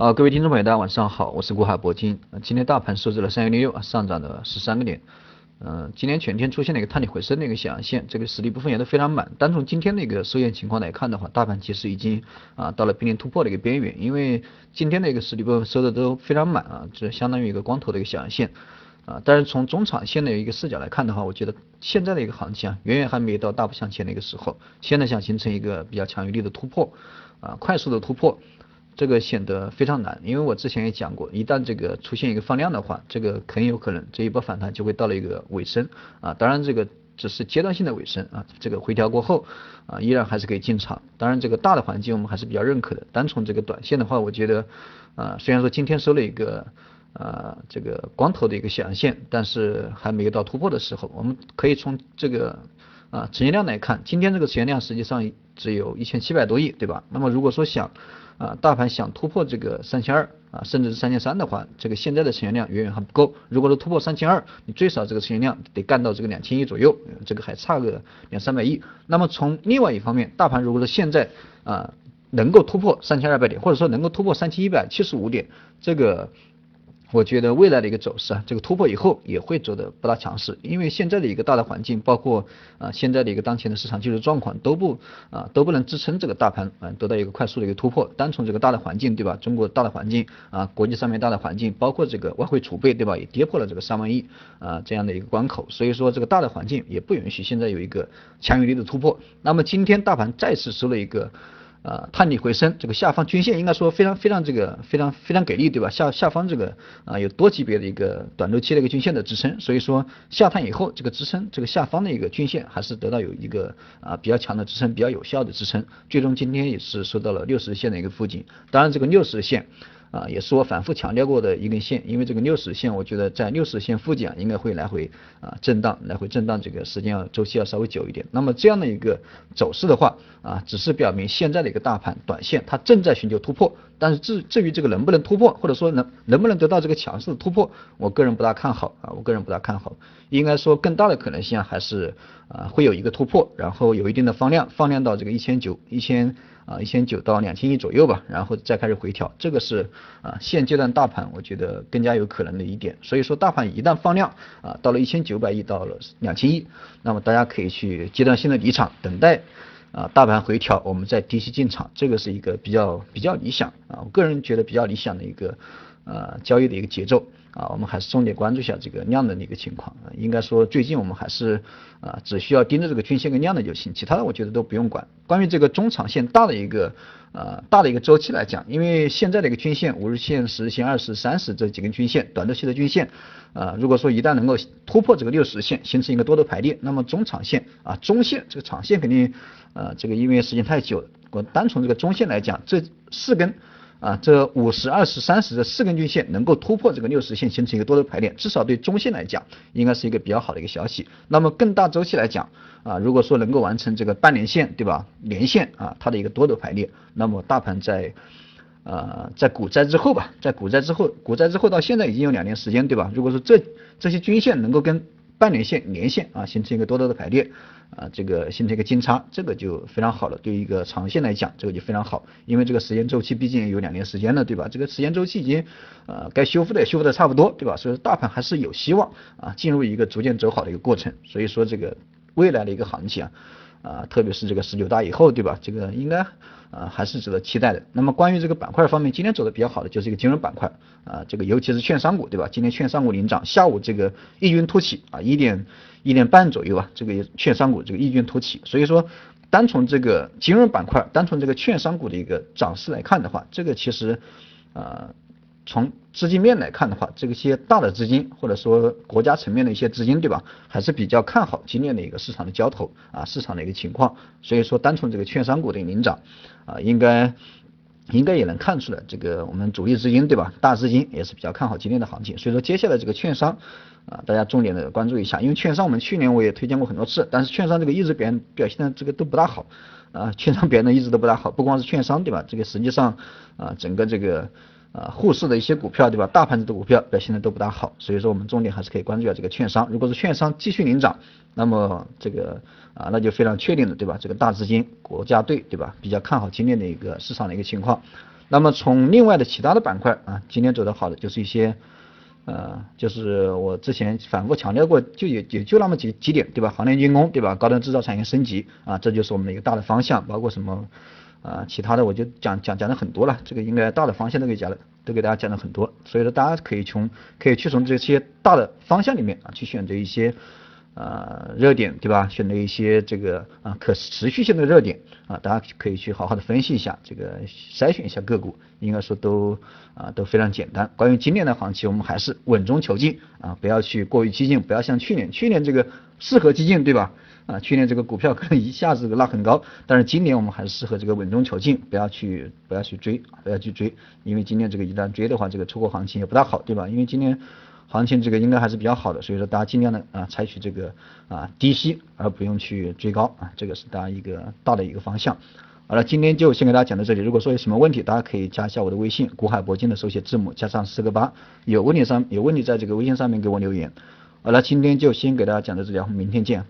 啊，各位听众朋友，大家晚上好，我是国海铂金。今天大盘收至了三幺零六，上涨了十三个点。嗯，今天全天出现了一个探底回升的一个小阳线，这个实力部分也都非常满。单从今天的一个收线情况来看的话，大盘其实已经啊到了濒临突破的一个边缘，因为今天的一个实力部分收的都非常满啊，这相当于一个光头的一个小阳线啊。但是从中长线的一个视角来看的话，我觉得现在的一个行情啊，远远还没有到大步向前的一个时候，现在想形成一个比较强有力的突破啊，快速的突破。这个显得非常难，因为我之前也讲过，一旦这个出现一个放量的话，这个很有可能这一波反弹就会到了一个尾声啊。当然这个只是阶段性的尾声啊，这个回调过后啊，依然还是可以进场。当然这个大的环境我们还是比较认可的。单从这个短线的话，我觉得啊，虽然说今天收了一个啊这个光头的一个小阳线，但是还没有到突破的时候，我们可以从这个啊成交量来看，今天这个成交量实际上只有一千七百多亿，对吧？那么如果说想啊，大盘想突破这个三千二啊，甚至是三千三的话，这个现在的成交量远远还不够。如果说突破三千二，你最少这个成交量得干到这个两千亿左右，这个还差个两三百亿。那么从另外一方面，大盘如果说现在啊能够突破三千二百点，或者说能够突破三千一百七十五点，这个。我觉得未来的一个走势啊，这个突破以后也会走的不大强势，因为现在的一个大的环境，包括啊现在的一个当前的市场技术状况都不啊都不能支撑这个大盘啊得到一个快速的一个突破。单从这个大的环境对吧，中国大的环境啊国际上面大的环境，包括这个外汇储备对吧，也跌破了这个三万亿啊这样的一个关口，所以说这个大的环境也不允许现在有一个强有力的突破。那么今天大盘再次收了一个。啊，探底回升，这个下方均线应该说非常非常这个非常非常给力，对吧？下下方这个啊有多级别的一个短周期的一个均线的支撑，所以说下探以后这个支撑这个下方的一个均线还是得到有一个啊比较强的支撑，比较有效的支撑，最终今天也是收到了六十线的一个附近，当然这个六十线。啊，也是我反复强调过的一根线，因为这个六十线，我觉得在六十线附近啊，应该会来回啊震荡，来回震荡，这个时间要周期要稍微久一点。那么这样的一个走势的话啊，只是表明现在的一个大盘短线它正在寻求突破，但是至至于这个能不能突破，或者说能能不能得到这个强势的突破，我个人不大看好啊，我个人不大看好，应该说更大的可能性啊还是啊会有一个突破，然后有一定的放量，放量到这个一千九一千。啊，一千九到两千亿左右吧，然后再开始回调，这个是啊现阶段大盘我觉得更加有可能的一点。所以说大盘一旦放量啊，到了一千九百亿到了两千亿，那么大家可以去阶段性的离场，等待啊大盘回调，我们再低吸进场，这个是一个比较比较理想啊，我个人觉得比较理想的一个呃交易的一个节奏。啊，我们还是重点关注一下这个量能的一个情况啊。应该说最近我们还是啊，只需要盯着这个均线跟量的就行，其他的我觉得都不用管。关于这个中长线大的一个呃大的一个周期来讲，因为现在的一个均线五日线、十日线、二十、三十这几根均线，短周期的均线啊，如果说一旦能够突破这个六十线，形成一个多头排列，那么中长线啊中线这个长线肯定呃这个因为时间太久了，我单从这个中线来讲，这四根。啊，这五十、二十、三十这四根均线能够突破这个六十线，形成一个多头排列，至少对中线来讲，应该是一个比较好的一个消息。那么更大周期来讲，啊，如果说能够完成这个半年线，对吧？年线啊，它的一个多头排列，那么大盘在，呃，在股灾之后吧，在股灾之后，股灾之后到现在已经有两年时间，对吧？如果说这这些均线能够跟半年线、年线啊，形成一个多头的排列，啊，这个形成一个金叉，这个就非常好了。对于一个长线来讲，这个就非常好，因为这个时间周期毕竟有两年时间了，对吧？这个时间周期已经，呃，该修复的也修复的差不多，对吧？所以大盘还是有希望啊，进入一个逐渐走好的一个过程。所以说这个未来的一个行情啊。啊，特别是这个十九大以后，对吧？这个应该啊还是值得期待的。那么关于这个板块方面，今天走的比较好的就是一个金融板块啊，这个尤其是券商股，对吧？今天券商股领涨，下午这个异军突起啊，一点一点半左右啊，这个券商股这个异军突起。所以说，单从这个金融板块，单从这个券商股的一个涨势来看的话，这个其实啊。从资金面来看的话，这个些大的资金或者说国家层面的一些资金，对吧，还是比较看好今年的一个市场的交投啊，市场的一个情况。所以说，单从这个券商股的领涨啊，应该应该也能看出来，这个我们主力资金，对吧，大资金也是比较看好今天的行情。所以说，接下来这个券商啊，大家重点的关注一下，因为券商我们去年我也推荐过很多次，但是券商这个一直表现表现的这个都不大好啊，券商表现的一直都不大好，不光是券商，对吧，这个实际上啊，整个这个。啊，沪市的一些股票，对吧？大盘子的股票表现的都不大好，所以说我们重点还是可以关注一下这个券商。如果是券商继续领涨，那么这个啊，那就非常确定的，对吧？这个大资金国家队，对吧？比较看好今天的一个市场的一个情况。那么从另外的其他的板块啊，今天走的好的就是一些。呃，就是我之前反复强调过，就也也就那么几几点，对吧？航天军工，对吧？高端制造产业升级啊，这就是我们的一个大的方向。包括什么啊，其他的我就讲讲讲了很多了。这个应该大的方向都给讲了，都给大家讲了很多。所以说大家可以从可以去从这些大的方向里面啊，去选择一些。呃，热点对吧？选择一些这个啊可持续性的热点啊，大家可以去好好的分析一下，这个筛选一下个股，应该说都啊都非常简单。关于今年的行情，我们还是稳中求进啊，不要去过于激进，不要像去年，去年这个适合激进对吧？啊，去年这个股票可能一下子拉很高，但是今年我们还是适合这个稳中求进，不要去不要去追，不要去追，因为今年这个一旦追的话，这个出货行情也不大好，对吧？因为今年。行情这个应该还是比较好的，所以说大家尽量的啊采取这个啊低吸，而不用去追高啊，这个是大家一个大的一个方向。好了，今天就先给大家讲到这里。如果说有什么问题，大家可以加一下我的微信，古海铂金的手写字母加上四个八，有问题上有问题在这个微信上面给我留言。好了，今天就先给大家讲到这里，明天见。